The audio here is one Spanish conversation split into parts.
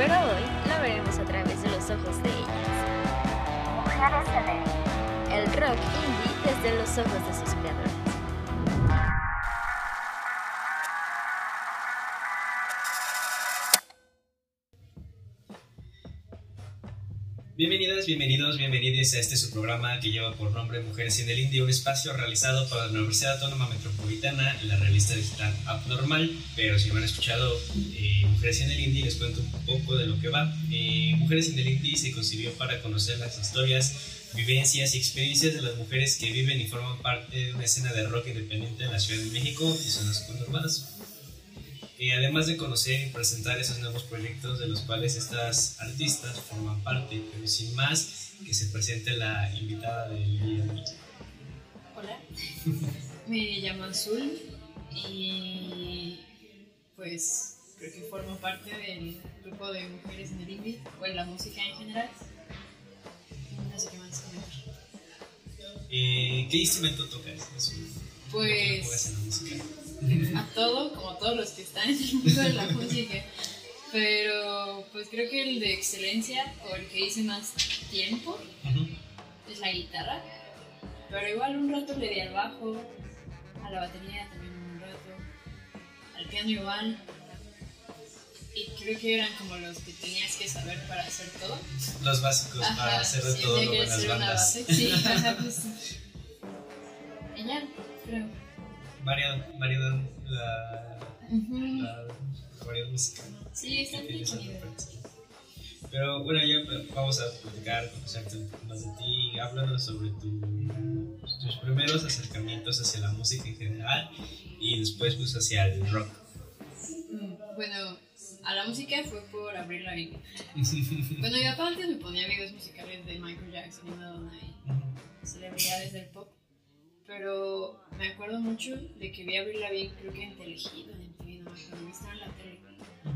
pero hoy la veremos a través de los ojos de ellas. Mujeres en el rock indie desde los ojos de sus creadores. Bienvenidas, bienvenidos, bienvenidos a este su programa que lleva por nombre Mujeres en el Indie, un espacio realizado por la Universidad Autónoma Metropolitana en la revista digital Abnormal. Pero si no han escuchado eh, Mujeres en el Indie, les cuento un poco de lo que va. Eh, Mujeres en el Indie se concibió para conocer las historias vivencias y experiencias de las mujeres que viven y forman parte de una escena de rock independiente en la Ciudad de México y zonas conurbadas. Y además de conocer y presentar esos nuevos proyectos de los cuales estas artistas forman parte, pero sin más, que se presente la invitada del día. Hola, me llamo Azul y pues creo que formo parte del grupo de mujeres en el indie o en la música en general. Eh, ¿Qué instrumento tocas? Pues a todo, como todos los que están en el mundo de la música. Pero pues creo que el de excelencia o el que hice más tiempo es la guitarra. Pero igual un rato le di al bajo, a la batería también un rato, al piano igual. Y creo que eran como los que tenías que saber para hacer todo. Los básicos para hacer de todo lo las bandas. Sí, ajá, pues. Y ya, creo. Variedad, variedad, la, la, variedad musical. Sí, está bien Pero bueno, ya vamos a platicar, conocerte un poco más de ti. Háblanos sobre tu, tus primeros acercamientos hacia la música en general y después pues hacia el rock. Mm, bueno, a la música fue por Abril Lavigne. bueno, mi papá antes me ponía videos musicales de Michael Jackson y Madonna y celebridades del pop. Pero me acuerdo mucho de que vi a Abril Lavigne, creo que en Telegido, en TV, no me estaba en la tele.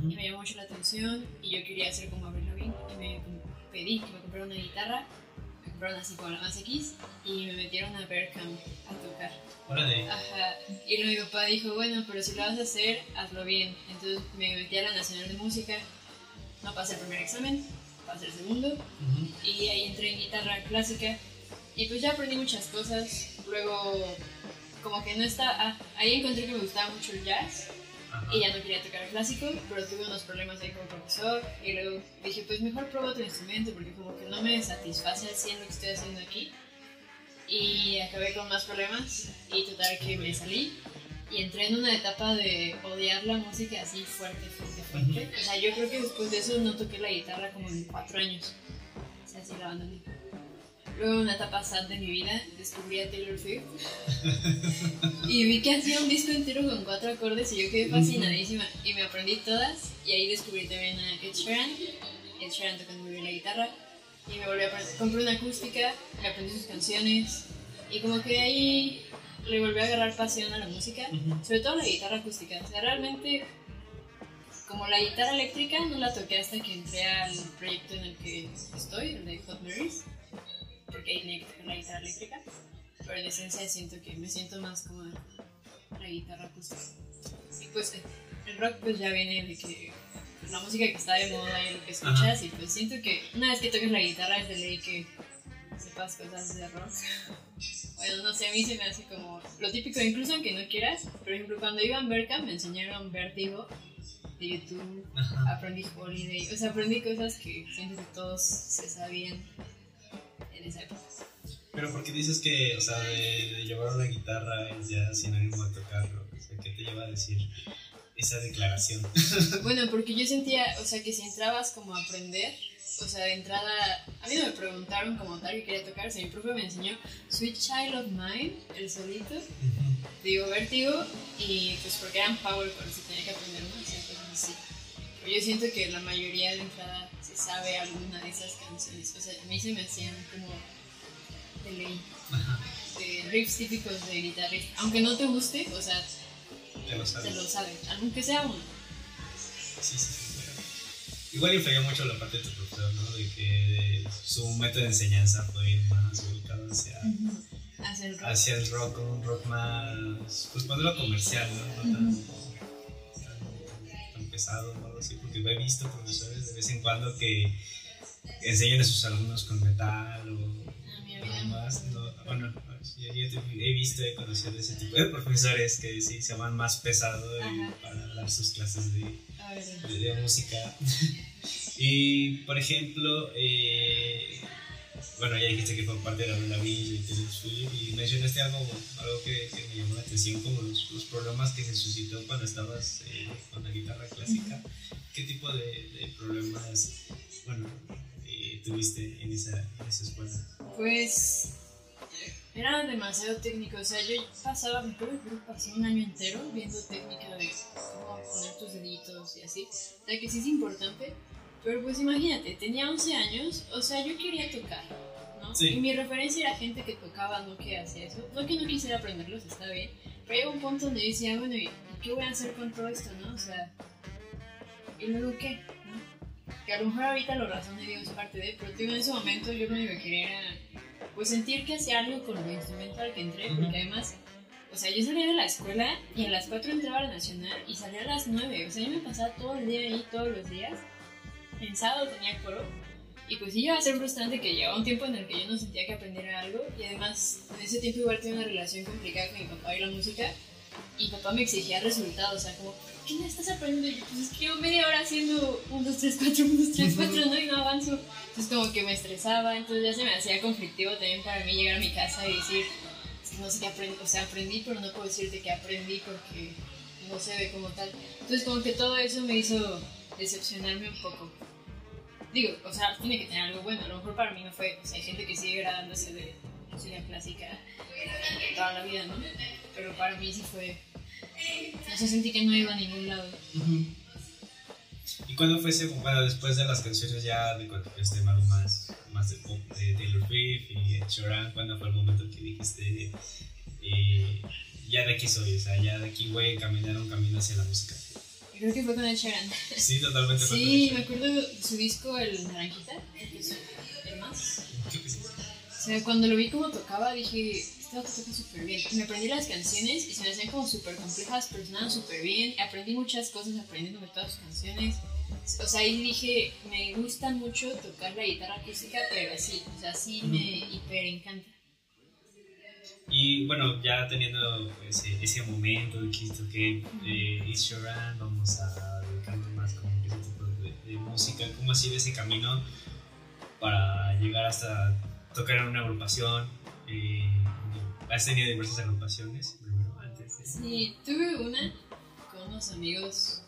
Y me llamó mucho la atención y yo quería ser como Abril Lavigne y me pedí que me comprara una guitarra compraron así como la más X y me metieron a Berkham a tocar. Ajá. Y luego mi papá dijo, bueno, pero si lo vas a hacer, hazlo bien. Entonces me metí a la Nacional de Música, no pasé el primer examen, pasé el segundo, y ahí entré en guitarra clásica. Y pues ya aprendí muchas cosas. Luego, como que no está. Ah, ahí encontré que me gustaba mucho el jazz y ya no quería tocar el clásico, pero tuve unos problemas ahí como profesor y luego dije, pues mejor pruebo otro instrumento porque como que no me satisface 100 lo que estoy haciendo aquí y acabé con más problemas y total que me salí y entré en una etapa de odiar la música así fuerte, fuerte, fuerte. O sea, yo creo que después de eso no toqué la guitarra como en cuatro años. O sea, así la abandoné. Luego, en una etapa sad de mi vida, descubrí a Taylor Swift. y vi que hacía un disco entero con cuatro acordes y yo quedé fascinadísima. Y me aprendí todas. Y ahí descubrí también a Ed Sheeran. Ed Sheeran tocando muy bien la guitarra. Y me volví a aprender. Compré una acústica, me aprendí sus canciones. Y como que ahí le volví a agarrar pasión a la música. Sobre todo la guitarra acústica. O sea, realmente como la guitarra eléctrica no la toqué hasta que entré al proyecto en el que estoy, el de Hot Marys porque que tocar la guitarra eléctrica, pero en esencia siento que me siento más como la guitarra acústica. Y pues el rock pues ya viene de que la música que está de moda y lo que escuchas y pues siento que una vez que toques la guitarra es de ley que sepas cosas de rock. Bueno, no sé, a mí se me hace como lo típico, incluso aunque no quieras. Por ejemplo, cuando iba en Berka me enseñaron Vértigo de YouTube, aprendí Holiday, o sea, aprendí cosas que siento que todos se sabían pero ¿por qué dices que, o sea, de, llevar una guitarra es ya sinónimo de tocarlo? O sea, ¿qué te lleva a decir esa declaración? bueno, porque yo sentía, o sea, que si entrabas como a aprender, o sea, de entrada, a mí no me preguntaron como tal que quería tocar, o sea, mi profe me enseñó Sweet Child of Mine, el solito, digo, vértigo, y pues porque eran power chords y tenía que aprender más, entonces sí. Pero yo siento que la mayoría de entrada sabe alguna de esas canciones. O sea, a mí se me hacían como de ley. De riffs típicos de guitarrista. Aunque no te guste, o sea, te lo sabes. Te lo sabe, aunque sea uno. Sí, sí, sí. Igual influyó mucho la parte de tu profesor, ¿no? De que su método de enseñanza fue más ubicado hacia, hacia, el rock. hacia el rock, un rock más, pues ponerlo comercial, ¿no? Pesado o algo así, porque he visto profesores de vez en cuando que enseñan a sus alumnos con metal o más, no, bueno, yo, he visto y he conocido de ese tipo de profesores que sí se van más pesado para dar sus clases de, de, música. y por ejemplo, eh, bueno, ya dijiste que fue parte de la Villa y Taylor Swift y mencionaste algo, algo que, me llamó la atención, como los, los problemas que se suscitó cuando estabas eh, con la guitarra clásica. ¿Qué tipo de, de problemas, bueno, eh, tuviste en esa, en esa escuela? Pues era demasiado técnico, o sea, yo pasaba, me acuerdo que pasé un año entero viendo técnica de cómo poner tus deditos y así, o sea que sí es importante, pero pues imagínate, tenía 11 años, o sea, yo quería tocar, ¿no? Y mi referencia era gente que tocaba, no que hacía eso. No que no quisiera aprenderlos, está bien. Pero llegó un punto donde decía, bueno, ¿y qué voy a hacer con todo esto, no? O sea, ¿y luego qué? ¿no? Que a lo mejor ahorita lo razón de Dios es parte de, pero en ese momento yo lo único que quería era, pues sentir que hacía algo con el instrumento al que entré, porque además o sea, yo salía de la escuela y a las 4 entraba a la nacional y salía a las 9. O sea, yo me pasaba todo el día ahí, todos los días en sábado tenía coro. Y pues sí iba a ser frustrante que llegaba un tiempo en el que yo no sentía que aprendiera algo. Y además, en ese tiempo igual tenía una relación complicada con mi papá y la música. Y papá me exigía resultados, o sea, como, ¿qué me estás aprendiendo? Y yo, pues es que yo media hora haciendo 1, 2, 3, 4, 1, 2, 3, 4, ¿no? Y no avanzo. Entonces como que me estresaba, entonces ya se me hacía conflictivo también para mí llegar a mi casa y decir, es que no sé qué aprendí, o sea, aprendí, pero no puedo decirte que aprendí porque no se ve como tal. Entonces como que todo eso me hizo decepcionarme un poco. Digo, o sea, tiene que tener algo bueno. A lo mejor para mí no fue. O sea, hay gente que sigue graduándose de música clásica toda la vida, ¿no? Pero para mí sí fue. No sé, sentí que no iba a ningún lado. ¿Y cuándo fue ese, bueno, después de las canciones ya de cuando este más, más de pop de Taylor Swift y Ed Sheeran, cuándo fue el momento que dijiste, eh, ya de aquí soy, o sea, ya de aquí voy a caminar un camino hacia la música? Creo que fue con el Sheeran. Sí, totalmente. Sí, me acuerdo de su disco, el Naranjita, el más. O sea, cuando lo vi como tocaba, dije, este auto toca súper bien. Y me aprendí las canciones y se me hacían como súper complejas, pero sonaban súper bien. Aprendí muchas cosas aprendiéndome todas sus canciones. O sea, ahí dije, me gusta mucho tocar la guitarra acústica, pero así, o sea, sí me hiper encanta. Y bueno, ya teniendo ese, ese momento de que que eh, East vamos a dedicarnos más con ese tipo de, música, ¿cómo ha sido ese camino para llegar hasta tocar en una agrupación? Eh, ¿Has tenido diversas agrupaciones primero, antes? De... Sí, tuve una con unos amigos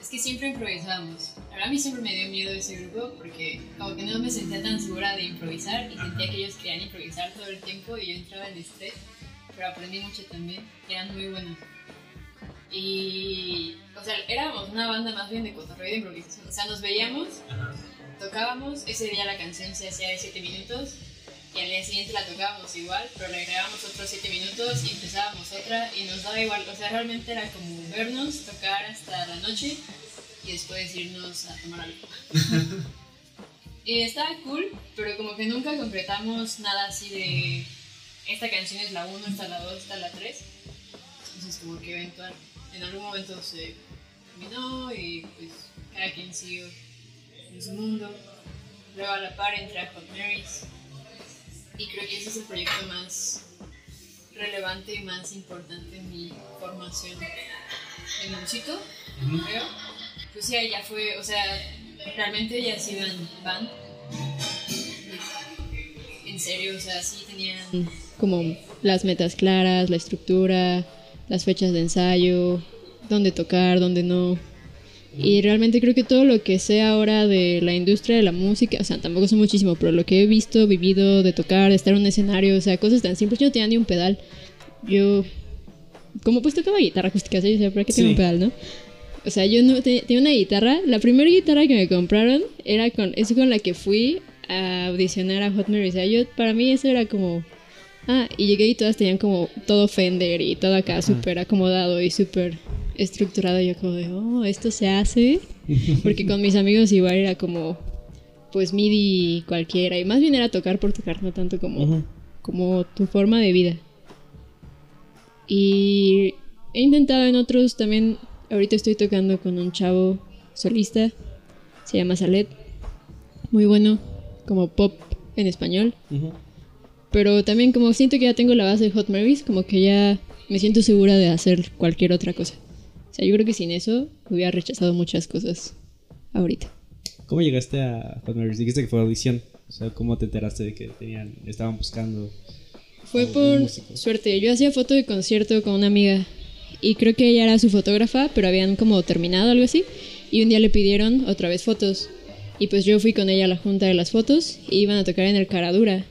es que siempre improvisábamos. Ahora a mí siempre me dio miedo ese grupo porque como que no me sentía tan segura de improvisar y sentía que ellos querían improvisar todo el tiempo y yo entraba en estrés, pero aprendí mucho también, eran muy buenos. Y, o sea, éramos una banda más bien de cotorreo y de improvisación. O sea, nos veíamos, tocábamos, ese día la canción se hacía de 7 minutos y al día siguiente la tocábamos igual, pero le agregábamos otros 7 minutos y empezábamos otra y nos daba igual, o sea, realmente era como vernos, tocar hasta la noche y después irnos a tomar algo. y estaba cool, pero como que nunca concretamos nada así de esta canción es la 1, esta la 2, esta la 3. Entonces como que eventual, en algún momento se terminó y pues cada quien siguió en su mundo. Luego a la par entré a Hot Marys y creo que ese es el proyecto más relevante y más importante en mi formación en músico, creo. Pues sí, ya fue, o sea, realmente ya sí iban band. En serio, o sea, sí tenían como las metas claras, la estructura, las fechas de ensayo, dónde tocar, dónde no. Y realmente creo que todo lo que sé ahora de la industria de la música, o sea, tampoco sé muchísimo, pero lo que he visto, vivido, de tocar, de estar en un escenario, o sea, cosas tan simples, yo no tenía ni un pedal. Yo, como pues tocaba guitarra acústica, ¿sí? o sea, ¿para qué tengo un pedal, no? O sea, yo no tenía una guitarra, la primera guitarra que me compraron era con, es con la que fui a audicionar a Hot Mary, o sea, yo, para mí eso era como, ah, y llegué y todas tenían como todo Fender y todo acá súper acomodado y súper estructurado. Yo como de, oh, esto se hace. Porque con mis amigos igual era como, pues MIDI cualquiera. Y más bien era tocar por tocar, no tanto como, como tu forma de vida. Y he intentado en otros también ahorita estoy tocando con un chavo solista, se llama Salet, muy bueno, como pop en español. Ujú. Pero también como siento que ya tengo la base de Hot Marys, como que ya me siento segura de hacer cualquier otra cosa. Sea, yo creo que sin eso hubiera rechazado muchas cosas ahorita. ¿Cómo llegaste a Hot Marys? Dijiste que fue audición. O sea, ¿cómo te enteraste de que tenían, estaban buscando? Fue por músico? suerte. Yo hacía foto de concierto con una amiga y creo que ella era su fotógrafa, pero habían como terminado algo así. Y un día le pidieron otra vez fotos. Y pues yo fui con ella a la junta de las fotos y iban a tocar en el Caradura.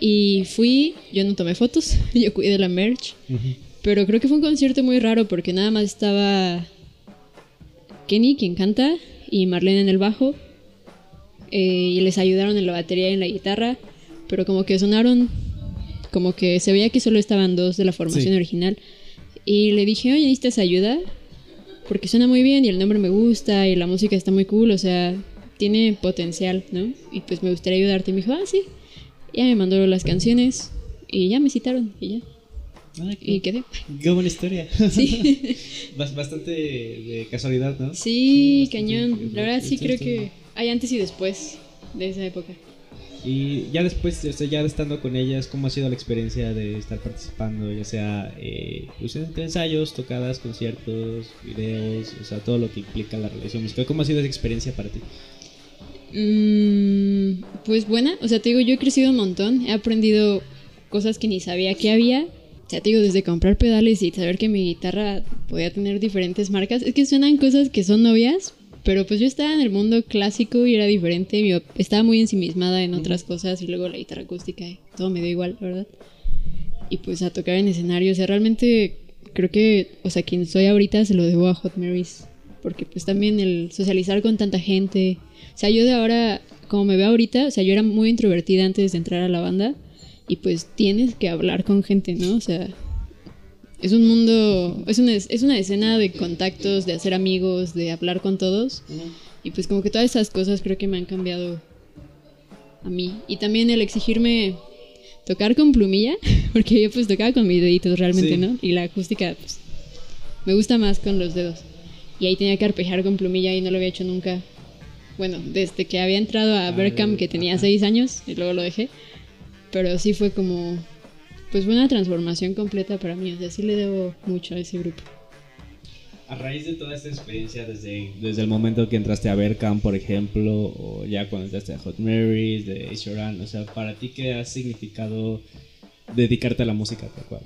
Y fui, yo no tomé fotos, yo cuidé la merch. Ujú. Pero creo que fue un concierto muy raro porque nada más estaba Kenny, quien canta, y Marlene en el bajo. eh, y les ayudaron en la batería y en la guitarra. Pero como que sonaron, como que se veía que solo estaban dos de la formación Sí. original. Y le dije, oye, ¿necesitas ayuda? Porque suena muy bien y el nombre me gusta y la música está muy cool, o sea, tiene potencial, ¿no? Y pues me gustaría ayudarte. Y me dijo, ah, sí. Ya me mandó las canciones y ya me citaron y ya. Ah, Y qué, quedé. qué buena historia. Sí. Bas- Bastante de casualidad, ¿no? Sí, bastante- cañón. La verdad sí creo que hay antes y después de esa época. Y ya después, o sea, ya estando con ellas, ¿cómo ha sido la experiencia de estar participando? Ya sea eh, pues, entre ensayos, tocadas, conciertos, videos, o sea, todo lo que implica la relación musical. ¿Cómo ha sido esa experiencia para ti? Mm, pues buena, o sea, te digo, yo he crecido un montón, he aprendido cosas que ni sabía que había. O sea, te digo, desde comprar pedales y saber que mi guitarra podía tener diferentes marcas. Es que suenan cosas que son novias, pero pues yo estaba en el mundo clásico y era diferente. Yo estaba muy ensimismada en otras cosas y luego la guitarra acústica y todo me dio igual, la verdad. Y pues a tocar en escenario, o sea, realmente creo que, o sea, quien soy ahorita se lo debo a Hot Marys. Porque pues también el socializar con tanta gente. O sea, yo de ahora, como me veo ahorita, o sea, yo era muy introvertida antes de entrar a la banda. Y pues tienes que hablar con gente, ¿no? O sea, es un mundo, es una, es una escena de contactos, de hacer amigos, de hablar con todos. Y pues como que todas esas cosas creo que me han cambiado a mí. Y también el exigirme tocar con plumilla, porque yo pues tocaba con mis deditos realmente, Sí. ¿no? Y la acústica pues me gusta más con los dedos. Y ahí tenía que arpejar con plumilla y no lo había hecho nunca. Bueno, desde que había entrado a Ah, Berkham, que tenía seis años, y luego lo dejé. Pero sí fue como, pues fue una transformación completa para mí. O sea, sí le debo mucho a ese grupo. A raíz de toda esta experiencia, desde, desde el momento que entraste a Berkham, por ejemplo, o ya cuando entraste a Hot Marys, de Run, o sea, ¿para ti qué ha significado dedicarte a la música tal cual?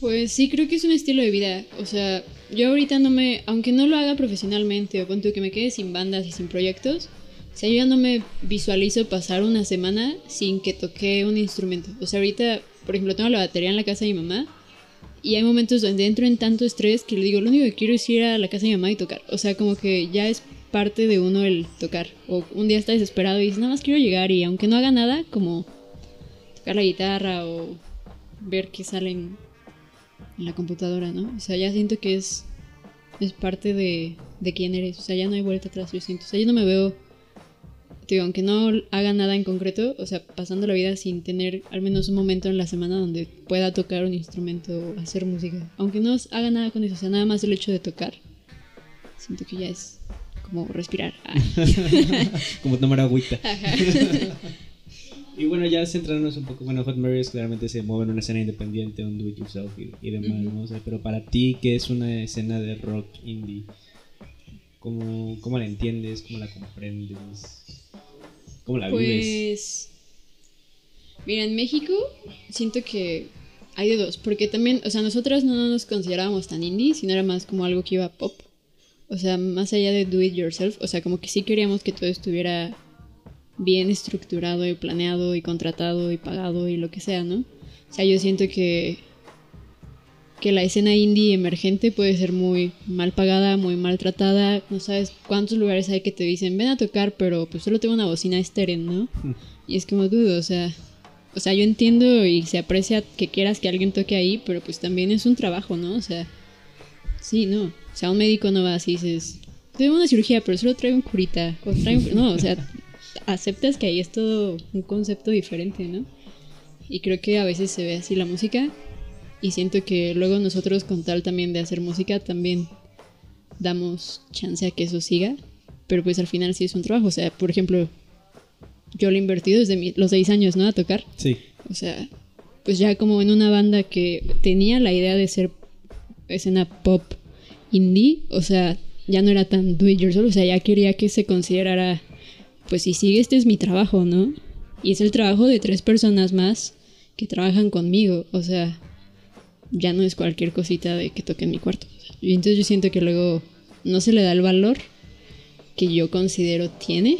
Pues sí, creo que es un estilo de vida. O sea, yo ahorita no me, aunque no lo haga profesionalmente o punto que me quede sin bandas y sin proyectos, o sea, yo ya no me visualizo pasar una semana sin que toque un instrumento. O sea, ahorita, por ejemplo, tengo la batería en la casa de mi mamá y hay momentos donde entro en tanto estrés que le digo, lo único que quiero es ir a la casa de mi mamá y tocar. O sea, como que ya es parte de uno el tocar. O un día está desesperado y dices, nada más quiero llegar y aunque no haga nada, como tocar la guitarra o ver qué sale en, la computadora, ¿no? O sea, ya siento que es, es parte de, de quién eres. O sea, ya no hay vuelta atrás, yo siento. O sea, yo no me veo, digo, aunque no haga nada en concreto, o sea, pasando la vida sin tener al menos un momento en la semana donde pueda tocar un instrumento o hacer música. Aunque no haga nada con eso, o sea, nada más el hecho de tocar. Siento que ya es como respirar. Ah. Como tomar agüita. Ajá. Y bueno, ya centrándonos un poco, bueno, Hot Marys claramente se mueve en una escena independiente, un do it yourself y, y demás, ¿no? O sea, pero para ti, ¿qué es una escena de rock indie? ¿Cómo, cómo la entiendes? ¿Cómo la comprendes? ¿Cómo la vives? Pues. Mira, en México siento que hay de dos. Porque también, o sea, nosotras no nos considerábamos tan indie, sino era más como algo que iba pop. O sea, más allá de do it yourself. O sea, como que sí queríamos que todo estuviera bien estructurado y planeado y contratado y pagado y lo que sea, ¿no? O sea, yo siento que que la escena indie emergente puede ser muy mal pagada, muy maltratada. No sabes cuántos lugares hay que te dicen, ven a tocar, pero pues solo tengo una bocina estéreo, ¿no? Y es como dudo, o sea, o sea, yo entiendo y se aprecia que quieras que alguien toque ahí, pero pues también es un trabajo, ¿no? O sea, sí, no. O sea, un médico no va así y dices, tengo una cirugía, pero solo traigo un curita. O traigo un-". No, o sea, aceptas que ahí es todo un concepto diferente, ¿no? Y creo que a veces se ve así la música. Y siento que luego nosotros con tal también de hacer música también damos chance a que eso siga. Pero pues al final sí es un trabajo. O sea, por ejemplo, yo lo he invertido desde mi- los seis años, ¿no? A tocar. Sí. O sea, pues ya como en una banda que tenía la idea de ser escena pop indie, o sea, ya no era tan do it yourself, o sea, ya quería que se considerara, pues si sigue, este es mi trabajo, ¿no? Y es el trabajo de tres personas más que trabajan conmigo, o sea, ya no es cualquier cosita de que toque en mi cuarto. y entonces yo siento que luego no se le da el valor que yo considero tiene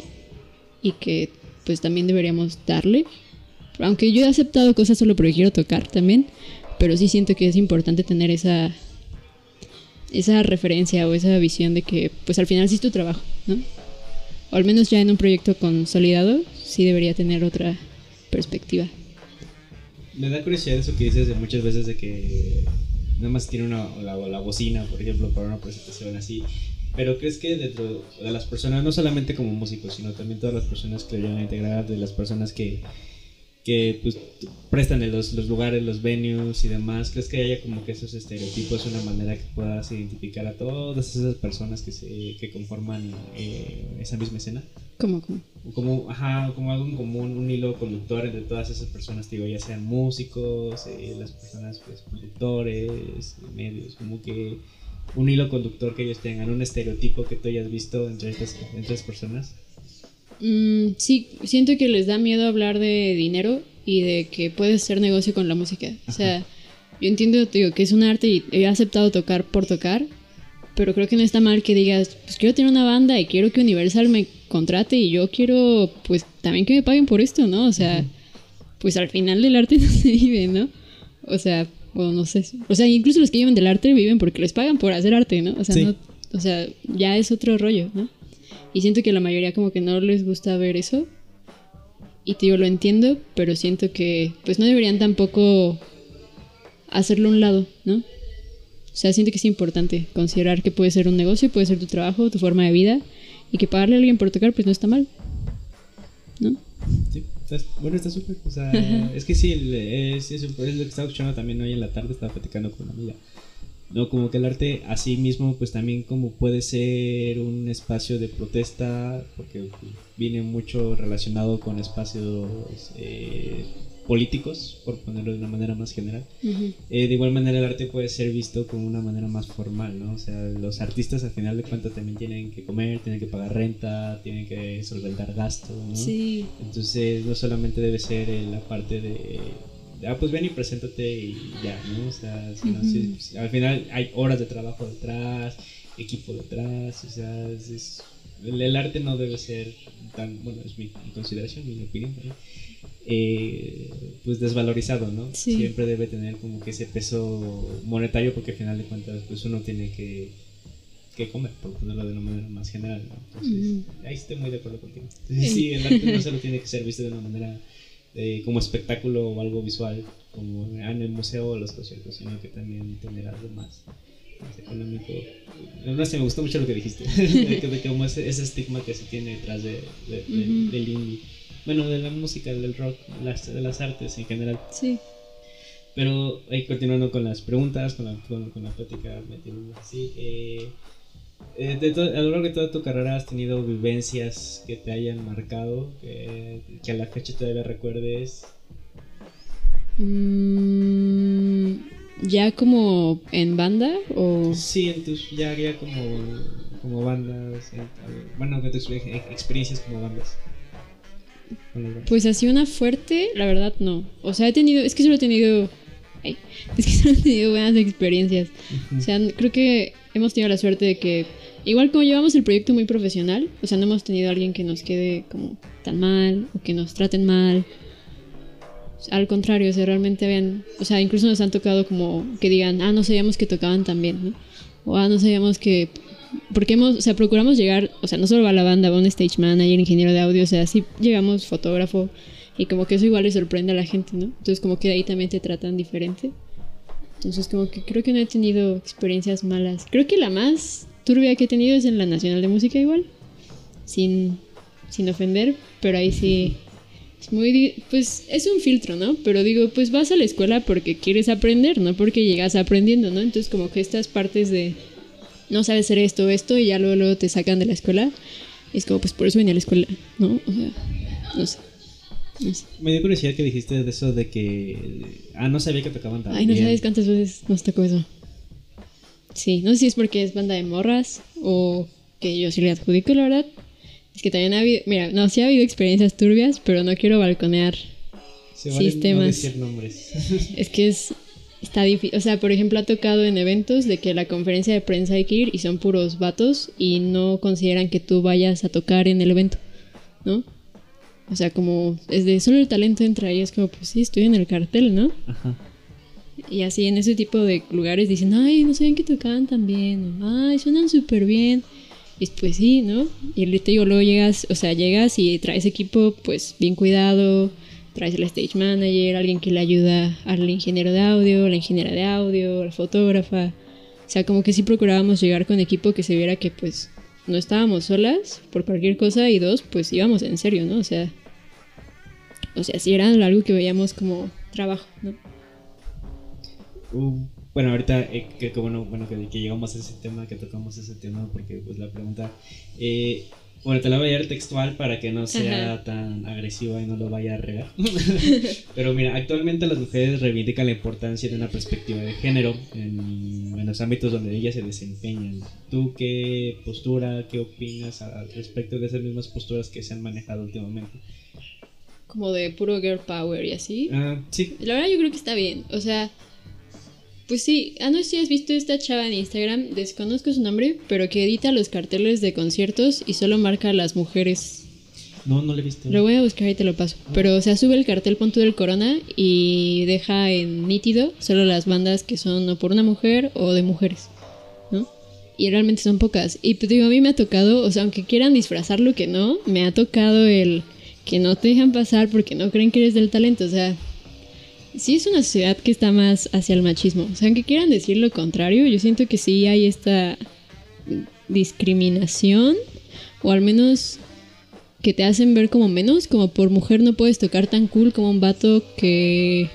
y que pues también deberíamos darle. Aunque yo he aceptado cosas solo porque quiero tocar también, pero sí siento que es importante tener esa esa referencia o esa visión de que pues al final sí es tu trabajo, ¿no? O al menos ya en un proyecto consolidado sí debería tener otra perspectiva. Me da curiosidad eso que dices de muchas veces de que nada más tiene una, la, la bocina, por ejemplo, para una presentación así. Pero crees que dentro de las personas, no solamente como músicos, sino también todas las personas que lo llegan a integrar, de las personas que, que pues, prestan los, los lugares, los venues y demás, ¿crees que haya como que esos estereotipos, una manera que puedas identificar a todas esas personas que, se, que conforman eh, esa misma escena? Como, como. O como, ajá, como algo en común, un hilo conductor entre todas esas personas, digo, ya sean músicos, eh, las personas, pues, conductores, medios, como que un hilo conductor que ellos tengan, un estereotipo que tú hayas visto entre estas, entre estas personas. Mm, sí, siento que les da miedo hablar de dinero y de que puedes hacer negocio con la música. O sea, yo entiendo digo, que es un arte y he aceptado tocar por tocar, pero creo que no está mal que digas, pues quiero tener una banda y quiero que Universal me contrate y yo quiero, pues también que me paguen por esto, ¿no? O sea, pues al final del arte no se vive, ¿no? O sea, bueno, no sé. O sea, incluso los que viven del arte viven porque les pagan por hacer arte, ¿no? O sea, Sí. no, o sea ya es otro rollo, ¿no? Y siento que la mayoría como que no les gusta ver eso. Y te digo, lo entiendo, pero siento que pues no deberían tampoco hacerlo a un lado, ¿no? O sea, siento que es importante considerar que puede ser un negocio, puede ser tu trabajo, tu forma de vida, y que pagarle a alguien por tocar pues no está mal, ¿no? Sí, bueno, está súper. O sea, es que sí, es, es, es lo que estaba escuchando también hoy en la tarde, estaba platicando con una amiga. No, como que el arte así mismo, pues también como puede ser un espacio de protesta, porque pues, viene mucho relacionado con espacios eh, políticos, por ponerlo de una manera más general. Eh, de igual manera el arte puede ser visto como una manera más formal, ¿no? O sea, los artistas al final de cuentas también tienen que comer, tienen que pagar renta, tienen que solventar gastos, ¿no? Sí. Entonces no solamente debe ser la parte de, ah, pues ven y preséntate y ya, ¿no? O sea, al final hay horas de trabajo detrás, equipo detrás, o sea, es, es- el, el arte no debe ser tan, bueno, es mi, mi consideración, mi opinión, ¿no? Eh, pues desvalorizado, ¿no? Sí. Siempre debe tener como que ese peso monetario porque al final de cuentas pues uno tiene que, que comer, por ponerlo de una manera más general, ¿no? Entonces, ahí estoy muy de acuerdo contigo. Entonces, sí, el arte no solo tiene que ser visto de una manera eh, como espectáculo o algo visual, como ah, en el museo o los conciertos, sino que también tener algo más, más económico. No sé, me gustó mucho lo que dijiste, de, que- como ese, ese estigma que se tiene detrás de, de- de- Ujú. del indie. Bueno, de la música, del rock, las, de las artes en general. Sí. Pero ahí continuando con las preguntas, con la, con, con la plática, metiéndonos así. eh, eh, de a lo largo de toda tu carrera has tenido vivencias que te hayan marcado, que, que a la fecha todavía recuerdes. Mm, ¿Ya como en banda o...? Sí, en tus, ya, ya como, como bandas, eh, bueno, que tus ex- experiencias como. Con bandas. Pues así una fuerte, la verdad no. O sea, he tenido, es que solo he tenido, ay, es que solo he tenido buenas experiencias. O sea, creo que hemos tenido la suerte de que, igual como llevamos el proyecto muy profesional, o sea, no hemos tenido a alguien que nos quede como tan mal o que nos traten mal. Al contrario, o sea, realmente ven, o sea, incluso nos han tocado como que digan, ah, no sabíamos que tocaban tan bien, ¿no? O ah, no sabíamos que porque hemos, o sea, procuramos llegar, o sea, no solo va la banda, va un stage manager, ingeniero de audio, o sea, sí llegamos fotógrafo y como que eso igual le sorprende a la gente, ¿no? Entonces como que de ahí también te tratan diferente. Entonces como que creo que no he tenido experiencias malas. Creo que la más turbia que he tenido es en la Nacional de Música igual, sin, sin ofender, pero ahí sí, Es muy, pues es un filtro, ¿no? Pero digo, pues vas a la escuela porque quieres aprender, no porque llegas aprendiendo, ¿no? Entonces como que estas partes de no sabes hacer esto esto y ya luego, luego te sacan de la escuela, es como pues por eso venía a la escuela, ¿no? O sea, no sé. Me dio curiosidad que dijiste de eso de que. Ah, no sabía que tocaban tan Ay, no bien. sabes cuántas veces nos tocó eso. Sí, no sé si es porque es banda de morras o que yo sí le adjudico, la verdad. Es que también ha habido, mira, no, sí ha habido experiencias turbias, pero no quiero balconear. Se vale sistemas. No decir nombres. Es que es, está difícil. O sea, por ejemplo, ha tocado en eventos de que la conferencia de prensa hay que ir y son puros vatos y no consideran que tú vayas a tocar en el evento, ¿no? O sea, como es de solo el talento entra y es como, pues sí, estoy en el cartel, ¿no? Ajá. Y así en ese tipo de lugares dicen, ay, no sabían que tocaban tan bien, o, ay, suenan súper bien. Y pues sí, ¿no? Y te digo, luego llegas, o sea, llegas y traes equipo pues bien cuidado, traes el stage manager, alguien que le ayuda al ingeniero de audio, la ingeniera de audio, la fotógrafa. O sea, como que sí procurábamos llegar con equipo que se viera que pues no estábamos solas por cualquier cosa y dos, pues íbamos en serio, ¿no? O sea, o sea, sí era algo que veíamos como trabajo, ¿no? Uh, bueno, ahorita eh, que, que bueno, bueno que, que llegamos a ese tema, que tocamos ese tema, porque pues la pregunta, eh, bueno, te la voy a leer textual para que no sea Ajá. tan agresiva y no lo vaya a regar. Pero mira, actualmente las mujeres reivindican la importancia de una perspectiva de género en, en los ámbitos donde ellas se desempeñan. ¿Tú qué postura, qué opinas al respecto de esas mismas posturas que se han manejado últimamente? como de puro girl power y así. Ah, sí, La verdad yo creo que está bien. O sea, pues sí, ah, no sé si has visto esta chava en Instagram, desconozco su nombre, pero que edita los carteles de conciertos y solo marca a las mujeres. no, no lo he visto. Lo voy a buscar y te lo paso. Pero o sea, sube el cartel punto del Corona y deja en nítido solo las bandas que son o por una mujer o de mujeres, ¿no? Y realmente son pocas. Y pues digo, a mí me ha tocado, o sea, aunque quieran disfrazarlo que no, me ha tocado el que no te dejan pasar porque no creen que eres del talento. O sea, sí es una sociedad que está más hacia el machismo. O sea, aunque quieran decir lo contrario, yo siento que sí hay esta discriminación o al menos que te hacen ver como menos, como por mujer no puedes tocar tan cool como un vato que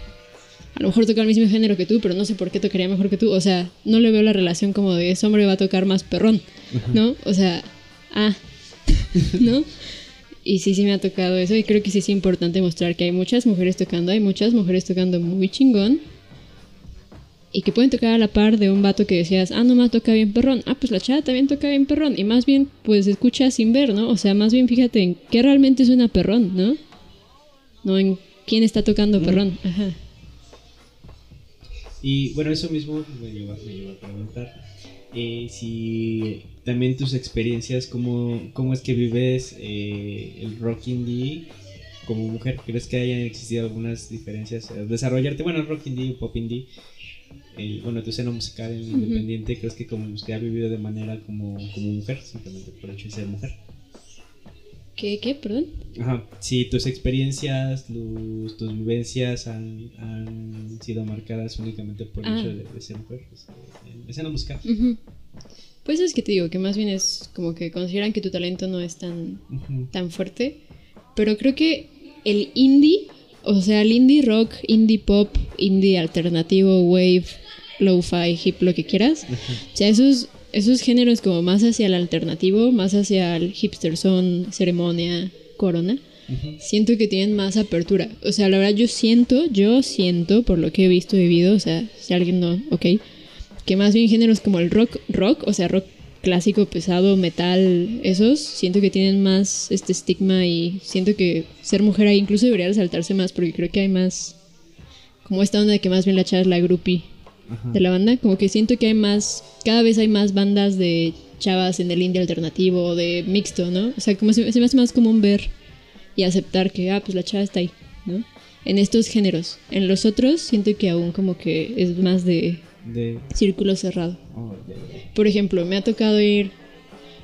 a lo mejor toca el mismo género que tú, pero no sé por qué tocaría mejor que tú. O sea, no le veo la relación como de ese hombre va a tocar más perrón, ¿no? O sea, ah, ¿no? Y sí, sí me ha tocado eso y creo que sí es importante mostrar que hay muchas mujeres tocando, hay muchas mujeres tocando muy chingón y que pueden tocar a la par de un vato que decías, ah, no más toca bien perrón, ah, pues la chava también toca bien perrón y más bien pues escucha sin ver, ¿no? O sea, más bien fíjate en qué realmente suena perrón, ¿no? No en quién está tocando perrón, ajá. Y bueno, eso mismo me lleva, me lleva a preguntar eh, si también tus experiencias, cómo, cómo es que vives eh, el rock indie como mujer. ¿Crees que hayan existido algunas diferencias? Eh, desarrollarte, bueno, rock indie, pop indie, bueno, tu escena musical en independiente, ¿crees que como usted ha vivido de manera como, como mujer, simplemente por el hecho de ser mujer? ¿Qué, qué, perdón? Ajá, si tus experiencias, tus, tus vivencias han, han sido marcadas únicamente por el Ah. hecho de, de ser mujer, pues, en escena musical. Ujú. Pues es que te digo, que más bien es como que consideran que tu talento no es tan, tan fuerte. Pero creo que el indie, o sea, el indie rock, indie pop, indie alternativo, wave, lo-fi, hip, lo que quieras. O sea, esos, esos géneros como más hacia el alternativo, más hacia el hipster son ceremonia, corona. Siento que tienen más apertura. O sea, la verdad yo siento, yo siento, por lo que he visto y vivido, o sea, si alguien no, ok, que más bien géneros como el rock, rock, o sea, rock clásico, pesado, metal, esos, siento que tienen más este estigma y siento que ser mujer ahí incluso debería resaltarse más porque creo que hay más, como esta onda de que más bien la chava es la groupie Ajá. de la banda, como que siento que hay más, cada vez hay más bandas de chavas en el indie alternativo o de mixto, ¿no? O sea, como se, se me hace más común ver y aceptar que, ah, pues la chava está ahí, ¿no? En estos géneros. En los otros siento que aún como que es más de De, círculo cerrado. oh, Por ejemplo, me ha tocado ir,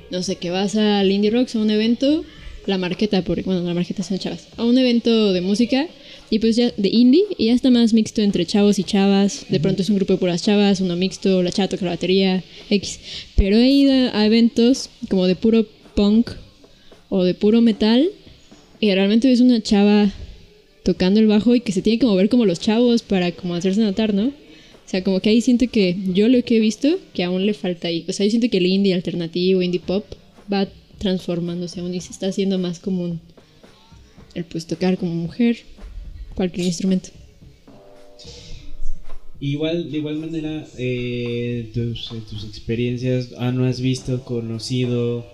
no sé, que vas al Indie Rocks a un evento, la marqueta, porque, bueno, la marqueta son chavas, a un evento de música y pues ya de indie y ya está más mixto entre chavos y chavas. De pronto es un grupo de puras chavas, uno mixto, la chava toca la batería, X. Pero he ido a eventos como de puro punk o de puro metal y realmente ves una chava tocando el bajo y que se tiene que mover como los chavos para como hacerse notar, ¿no? O sea, como que ahí siento que yo lo que he visto que aún le falta ahí. O sea, yo siento que el indie alternativo, indie pop va transformándose aún y se está haciendo más común el pues tocar como mujer cualquier instrumento. Igual, de igual manera, eh, tus, eh, tus experiencias, ah, ¿no has visto, conocido,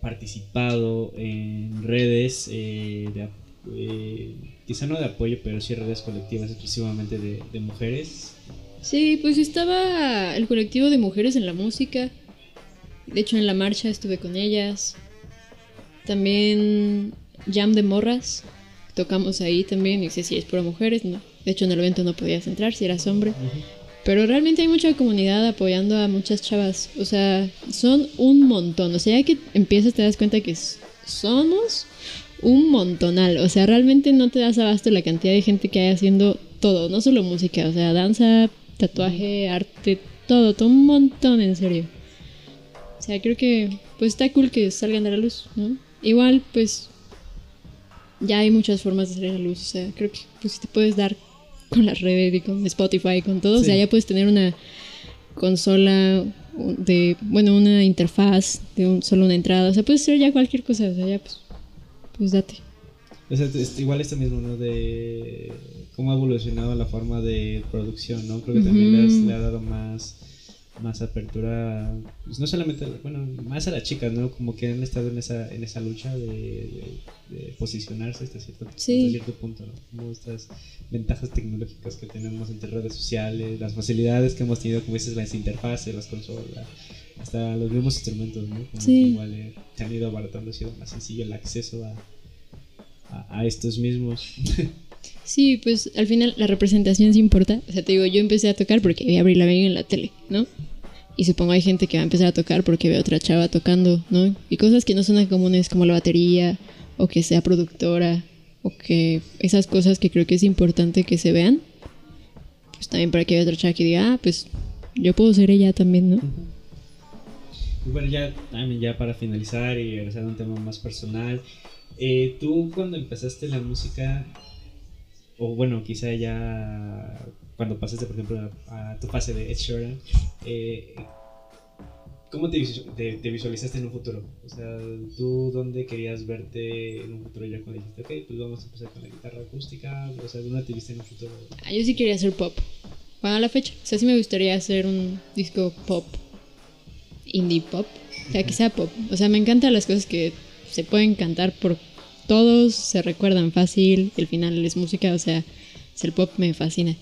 participado en redes, eh, de, eh, quizá no de apoyo, pero sí redes colectivas exclusivamente de, de mujeres? Sí, pues estaba el colectivo de mujeres en la música. De hecho, en la marcha estuve con ellas. También Jam de Morras. Tocamos ahí también. Y sé si es pura mujeres, no. De hecho, en el evento no podías entrar si eras hombre. Pero realmente hay mucha comunidad apoyando a muchas chavas. O sea, son un montón. O sea, ya que empiezas te das cuenta que somos un montonal. O sea, realmente no te das abasto la cantidad de gente que hay haciendo todo. No solo música, o sea, danza, tatuaje, arte, todo. Todo un montón, en serio. O sea, creo que pues está cool que salgan a la luz, ¿no? Igual, pues ya hay muchas formas de salir a la luz. O sea, creo que pues si te puedes dar con las redes y con Spotify y con todo. O sea, Sí. ya puedes tener una consola de, bueno, una interfaz de un, solo una entrada. O sea, puedes hacer ya cualquier cosa. O sea, ya pues, pues date. O sea, es- igual esto mismo, ¿no? De cómo ha evolucionado la forma de producción, ¿no? Creo que también le, has- le ha dado más, más apertura, pues no solamente, bueno, más a las chicas, ¿no? Como que han estado en esa, en esa lucha de, de- de posicionarse hasta cierto, Sí. hasta cierto punto, ¿no? Como estas ventajas tecnológicas que tenemos entre redes sociales, las facilidades que hemos tenido, como dices, las interfaces, las consolas, hasta los mismos instrumentos, ¿no? Como Sí. que igual eh, se han ido abaratando, ha sido más sencillo el acceso a, a, a estos mismos. Sí, pues al final la representación sí importa. O sea, te digo, yo empecé a tocar porque vi a Avril Lavigne en la tele, ¿no? Y supongo hay gente que va a empezar a tocar porque ve a otra chava tocando, ¿no? Y cosas que no son tan comunes como la batería o que sea productora o que esas cosas que creo que es importante que se vean. Pues también para que haya otra chava que diga, ah, pues yo puedo ser ella también, ¿no? Y bueno, ya, ya para finalizar y regresar a un tema más personal, eh, tú cuando empezaste la música, o bueno, quizá ya cuando pasaste, por ejemplo, a, tu fase de Ed Sheeran, eh, ¿cómo te, te- te visualizaste en un futuro? O sea, ¿tú dónde querías verte en un futuro ya cuando dijiste, ok, pues vamos a empezar con la guitarra acústica? O sea, ¿dónde te viste en un futuro? Ah, yo sí quería hacer pop. Bueno, a la fecha. O sea, sí me gustaría hacer un disco pop. Indie pop. O sea, que sea pop. O sea, me encantan las cosas que se pueden cantar por todos, se recuerdan fácil. El final es música, o sea, el pop me fascina.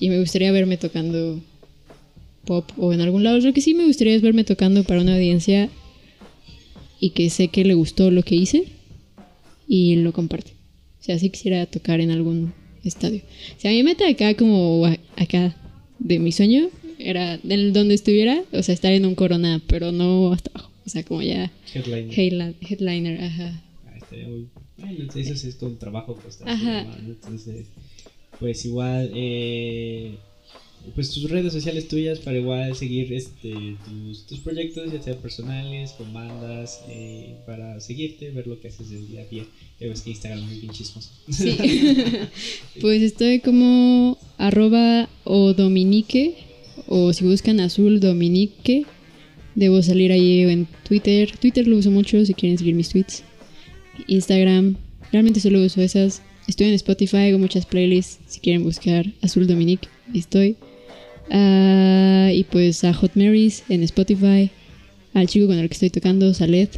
Y me gustaría verme tocando pop o en algún lado. Lo que sí me gustaría es verme tocando para una audiencia y que sé que le gustó lo que hice y lo comparte. O sea, sí quisiera tocar en algún estadio. O sea, mi meta acá como acá de mi sueño era del donde estuviera, o sea, estar en un corona, pero no hasta abajo. O sea, como ya Headline. headla- headliner, ajá. Ah, estaría muy. Bueno, eso sí es con trabajo constante. Ajá. ¿no? Entonces, pues igual, eh, pues tus redes sociales tuyas para igual seguir este, tus, tus proyectos, ya sea personales, con bandas, eh, para seguirte, ver lo que haces del día a día. Ya ves que Instagram es bien chismoso. Sí. pues estoy como arroba o dominique, o si buscan azul dominique, debo salir ahí en Twitter. Twitter lo uso mucho si quieren seguir mis tweets. Instagram, realmente solo uso esas. Estoy en Spotify, hago muchas playlists. Si quieren buscar Azul Dominique, estoy. Ah, y pues a Hot Marys en Spotify. Al chico con el que estoy tocando, Saled,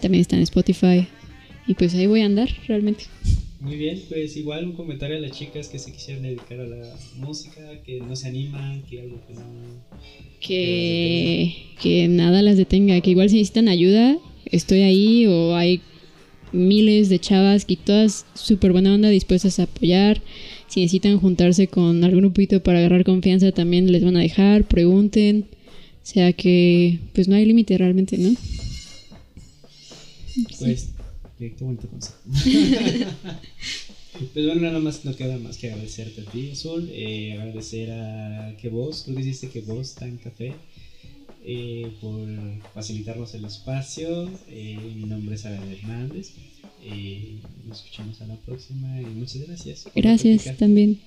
también está en Spotify. Y pues ahí voy a andar, realmente. Muy bien, pues igual un comentario a las chicas que se quisieran dedicar a la música, que no se animan, que algo que no... que, que nada las detenga, que igual si necesitan ayuda, estoy ahí o hay miles de chavas y todas súper buena onda dispuestas a apoyar. Si necesitan juntarse con algún grupito para agarrar confianza, también les van a dejar, pregunten. O sea que, pues no hay límite realmente, ¿no? Pues, qué, qué bonito consejo. pues bueno, nada más no queda más que agradecerte a ti, Azul. eh, agradecer a que vos, creo que hiciste que vos, Tan Café, eh, por facilitarnos el espacio. Eh, mi nombre es Abel Hernández. Y nos escuchamos a la próxima y muchas gracias. Gracias platicar. también.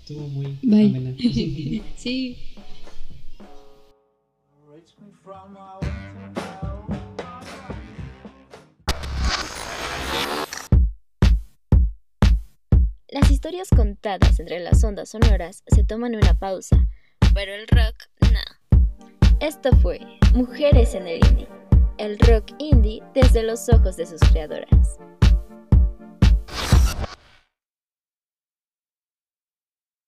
Estuvo muy Bye. amena. Sí. Las historias contadas entre las ondas sonoras se toman una pausa, pero el rock. Esto fue Mujeres en el Indie, el rock indie desde los ojos de sus creadoras.